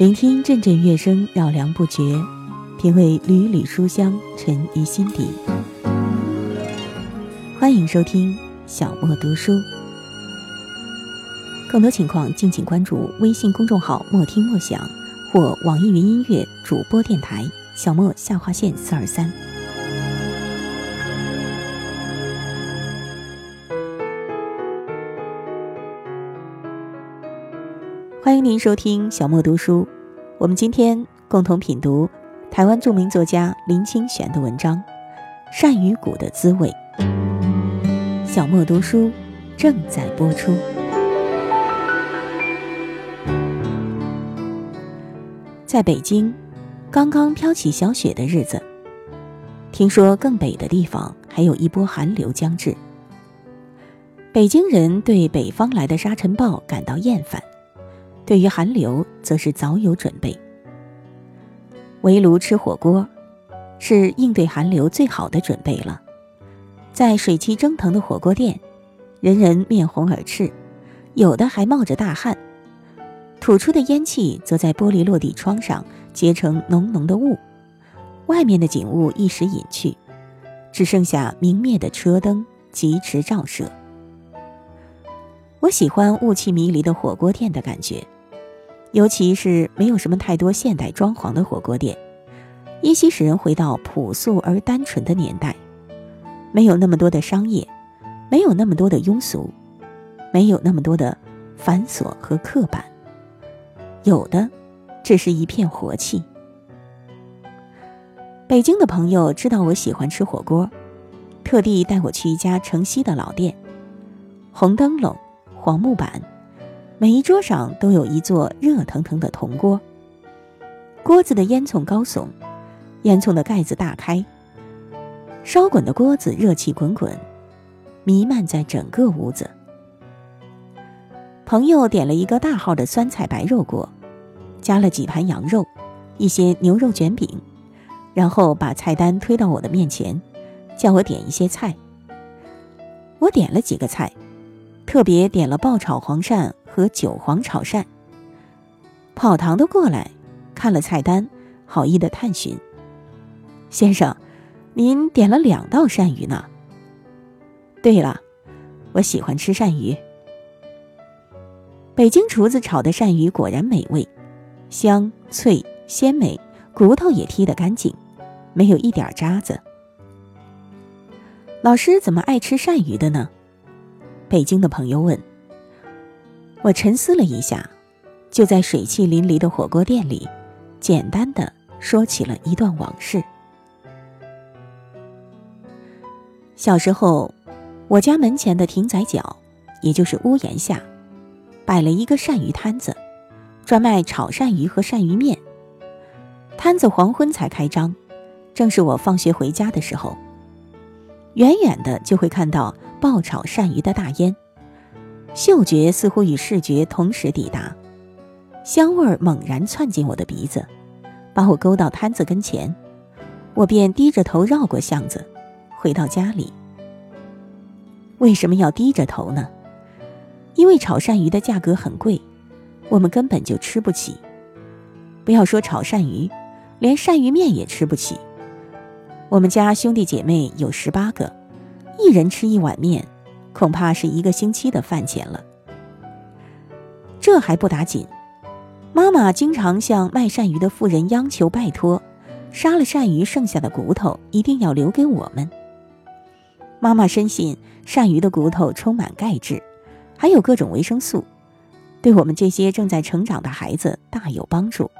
聆听阵阵乐声绕梁不绝，品味缕缕书香沉于心底。欢迎收听小莫读书，更多情况敬请关注微信公众号“莫听莫想”或网易云音乐主播电台“小莫下划线四二三”。欢迎您收听小莫读书。我们今天共同品读台湾著名作家林清玄的文章《鳝鱼骨的滋味》。小莫读书正在播出。在北京，刚刚飘起小雪的日子，听说更北的地方还有一波寒流将至。北京人对北方来的沙尘暴感到厌烦。对于寒流，则是早有准备。围炉吃火锅，是应对寒流最好的准备了。在水汽蒸腾的火锅店，人人面红耳赤，有的还冒着大汗，吐出的烟气则在玻璃落地窗上结成浓浓的雾，外面的景物一时隐去，只剩下明灭的车灯疾驰照射。我喜欢雾气迷离的火锅店的感觉。尤其是没有什么太多现代装潢的火锅店，依稀使人回到朴素而单纯的年代，没有那么多的商业，没有那么多的庸俗，没有那么多的繁琐和刻板，有的只是一片活气。北京的朋友知道我喜欢吃火锅，特地带我去一家城西的老店，红灯笼，黄木板。每一桌上都有一座热腾腾的铜锅，锅子的烟囱高耸，烟囱的盖子大开，烧滚的锅子热气滚滚，弥漫在整个屋子。朋友点了一个大号的酸菜白肉锅，加了几盘羊肉，一些牛肉卷饼，然后把菜单推到我的面前，叫我点一些菜。我点了几个菜，特别点了爆炒黄鳝。和韭黄炒鳝，跑堂的过来，看了菜单，好意的探寻：“先生，您点了两道鳝鱼呢？”“对了，我喜欢吃鳝鱼。”北京厨子炒的鳝鱼果然美味，香脆鲜美，骨头也剔得干净，没有一点渣子。老师怎么爱吃鳝鱼的呢？北京的朋友问。我沉思了一下，就在水汽淋漓的火锅店里，简单的说起了一段往事。小时候，我家门前的亭仔角，也就是屋檐下，摆了一个鳝鱼摊子，专卖炒鳝鱼和鳝鱼面。摊子黄昏才开张，正是我放学回家的时候，远远的就会看到爆炒鳝鱼的大烟。嗅觉似乎与视觉同时抵达，香味儿猛然窜进我的鼻子，把我勾到摊子跟前，我便低着头绕过巷子，回到家里。为什么要低着头呢？因为炒鳝鱼的价格很贵，我们根本就吃不起。不要说炒鳝鱼，连鳝鱼面也吃不起。我们家兄弟姐妹有十八个，一人吃一碗面。恐怕是一个星期的饭钱了。这还不打紧，妈妈经常向卖鳝鱼的妇人央求拜托，杀了鳝鱼剩下的骨头一定要留给我们。妈妈深信鳝鱼的骨头充满钙质，还有各种维生素，对我们这些正在成长的孩子大有帮助。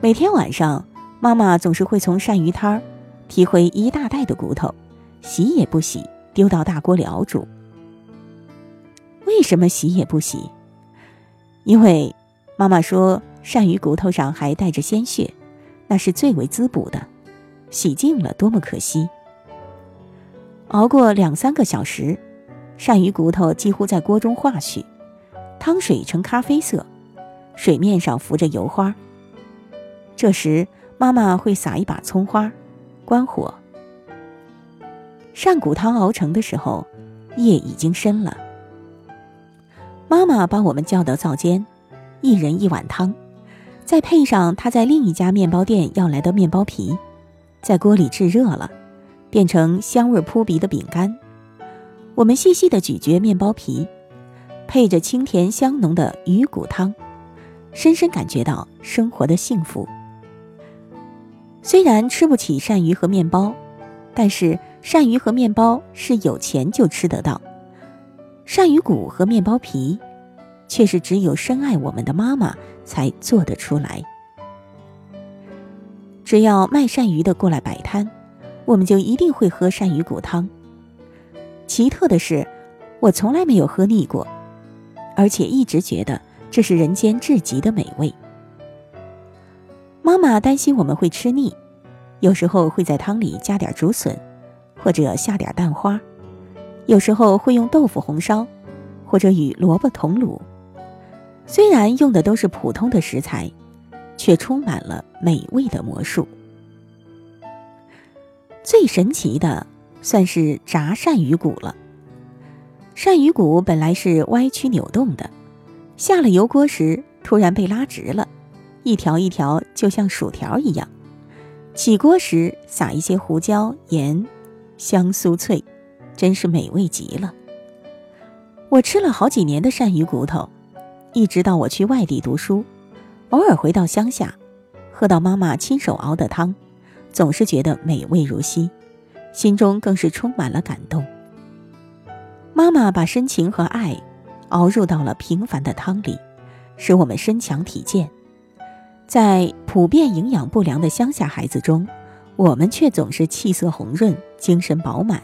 每天晚上，妈妈总是会从鳝鱼摊儿提回一大袋的骨头，洗也不洗。丢到大锅里熬煮。为什么洗也不洗？因为妈妈说鳝鱼骨头上还带着鲜血，那是最为滋补的，洗净了多么可惜。熬过两三个小时，鳝鱼骨头几乎在锅中化去，汤水呈咖啡色，水面上浮着油花。这时妈妈会撒一把葱花，关火。鳝骨汤熬成的时候，夜已经深了。妈妈把我们叫到灶间，一人一碗汤，再配上她在另一家面包店要来的面包皮，在锅里炙热了，变成香味扑鼻的饼干。我们细细的咀嚼面包皮，配着清甜香浓的鱼骨汤，深深感觉到生活的幸福。虽然吃不起鳝鱼和面包，但是鳝鱼和面包是有钱就吃得到，鳝鱼骨和面包皮，却是只有深爱我们的妈妈才做得出来。只要卖鳝鱼的过来摆摊，我们就一定会喝鳝鱼骨汤。奇特的是，我从来没有喝腻过，而且一直觉得这是人间至极的美味。妈妈担心我们会吃腻，有时候会在汤里加点竹笋，或者下点蛋花；有时候会用豆腐红烧，或者与萝卜同卤。虽然用的都是普通的食材，却充满了美味的魔术。最神奇的。算是炸鳝鱼骨了。鳝鱼骨本来是歪曲扭动的，下了油锅时突然被拉直了，一条一条就像薯条一样。起锅时撒一些胡椒盐，香酥脆，真是美味极了。我吃了好几年的鳝鱼骨头，一直到我去外地读书，偶尔回到乡下，喝到妈妈亲手熬的汤，总是觉得美味如昔。心中更是充满了感动。妈妈把深情和爱熬入到了平凡的汤里，使我们身强体健。在普遍营养不良的乡下孩子中，我们却总是气色红润、精神饱满。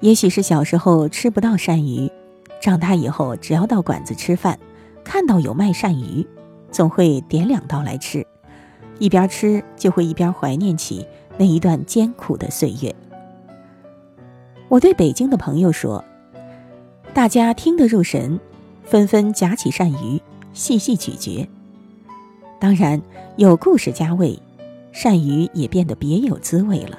也许是小时候吃不到鳝鱼，长大以后只要到馆子吃饭，看到有卖鳝鱼，总会点两刀来吃，一边吃就会一边怀念起。那一段艰苦的岁月，我对北京的朋友说：“大家听得入神，纷纷夹起鳝鱼细细咀嚼。当然，有故事加味，鳝鱼也变得别有滋味了。”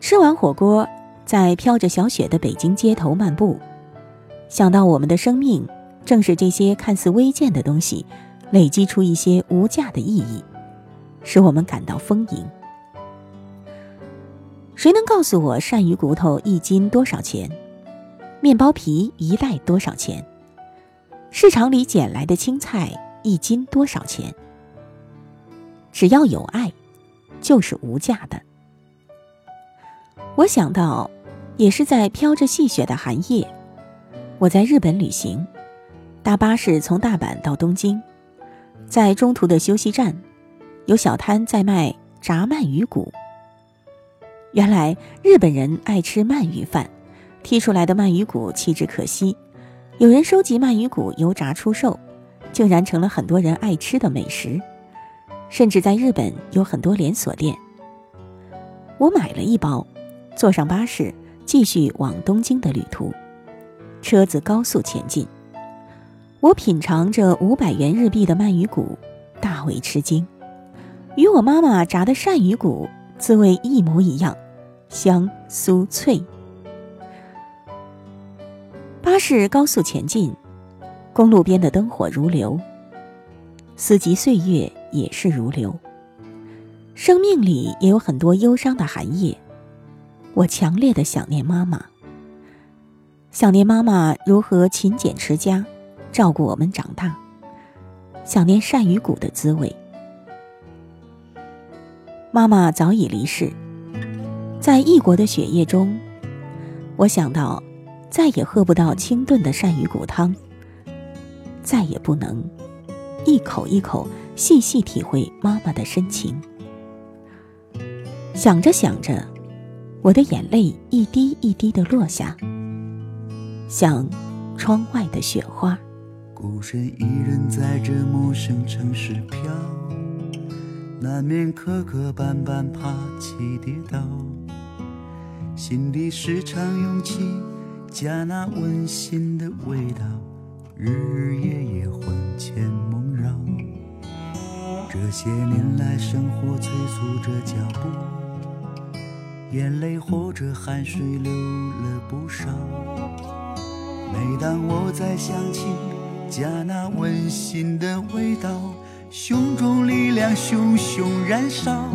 吃完火锅，在飘着小雪的北京街头漫步，想到我们的生命正是这些看似微贱的东西，累积出一些无价的意义。使我们感到丰盈。谁能告诉我鳝鱼骨头一斤多少钱？面包皮一袋多少钱？市场里捡来的青菜一斤多少钱？只要有爱，就是无价的。我想到，也是在飘着细雪的寒夜，我在日本旅行，大巴士从大阪到东京，在中途的休息站。有小摊在卖炸鳗鱼骨。原来日本人爱吃鳗鱼饭，剔出来的鳗鱼骨弃之可惜。有人收集鳗鱼骨油炸出售，竟然成了很多人爱吃的美食，甚至在日本有很多连锁店。我买了一包，坐上巴士继续往东京的旅途。车子高速前进，我品尝着五百元日币的鳗鱼骨，大为吃惊。与我妈妈炸的鳝鱼骨滋味一模一样，香酥脆。巴士高速前进，公路边的灯火如流，四季岁月也是如流。生命里也有很多忧伤的寒夜，我强烈的想念妈妈，想念妈妈如何勤俭持家，照顾我们长大，想念鳝鱼骨的滋味。妈妈早已离世，在异国的雪夜中，我想到，再也喝不到清炖的鳝鱼骨汤，再也不能一口一口细细体会妈妈的深情。想着想着，我的眼泪一滴一滴的落下，像窗外的雪花。孤身一人在这陌生城市飘。难免磕磕绊绊，爬起跌倒，心里时常涌起家那温馨的味道，日日夜夜魂牵梦绕。这些年来，生活催促着脚步，眼泪或者汗水流了不少。每当我再想起家那温馨的味道，胸中力量熊熊燃烧。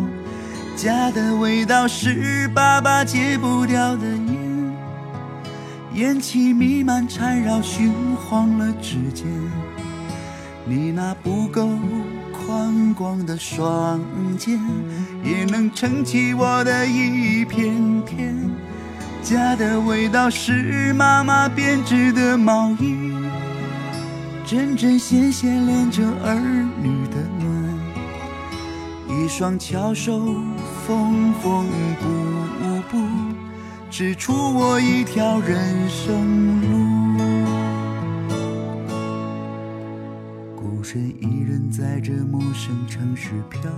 家的味道是爸爸戒不掉的烟，气弥漫缠绕，熏黄了指尖。你那不够宽广的双肩，也能撑起我的一片天。家的味道是妈妈编织的毛衣，针针线线连着儿女的暖，一双巧手缝缝补补，指出我一条人生路。孤身一人在这陌生城市飘，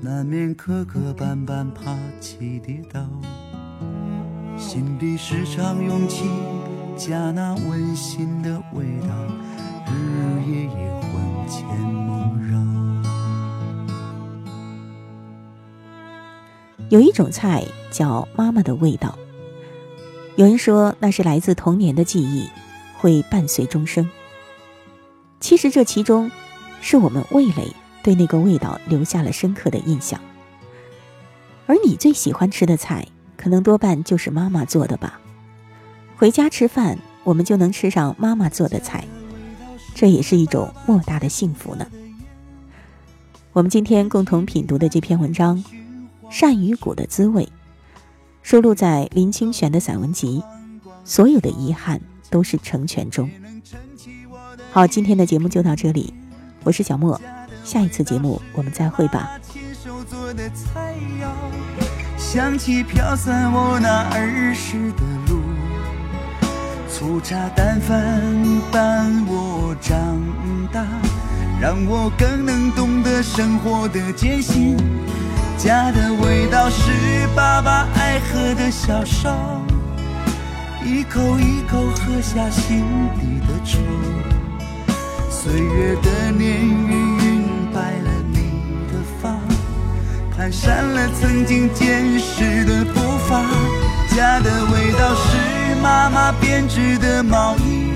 难免磕磕绊绊，爬起跌倒。心底时常涌起家那温馨的味道，日日夜夜魂牵梦绕。有一种菜叫妈妈的味道，有人说那是来自童年的记忆，会伴随终生。其实这其中，是我们味蕾对那个味道留下了深刻的印象。而你最喜欢吃的菜？可能多半就是妈妈做的吧。回家吃饭，我们就能吃上妈妈做的菜，这也是一种莫大的幸福呢。我们今天共同品读的这篇文章《鳝鱼骨的滋味》，收录在林清玄的散文集《所有的遗憾都是成全》中。好，今天的节目就到这里，我是小莫，下一次节目我们再会吧。想起飘散我那儿时的路，粗茶淡饭伴我长大，让我更能懂得生活的艰辛。家的味道是爸爸爱喝的小烧，一口一口喝下心底的愁。岁月的年月晕白了你的发。蹒跚了曾经坚实的步伐，家的味道是妈妈编织的毛衣，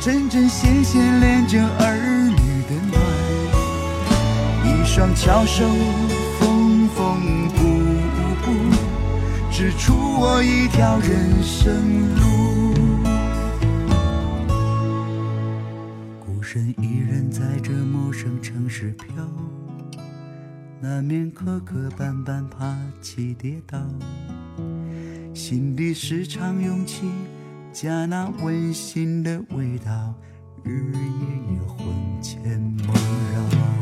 针针线线连着儿女的暖，一双巧手指出我一条人生路。孤身一人在这陌生城市飘。难免磕磕绊绊，爬起跌倒，心底时常涌起家那温馨的味道，日日夜夜魂牵梦绕。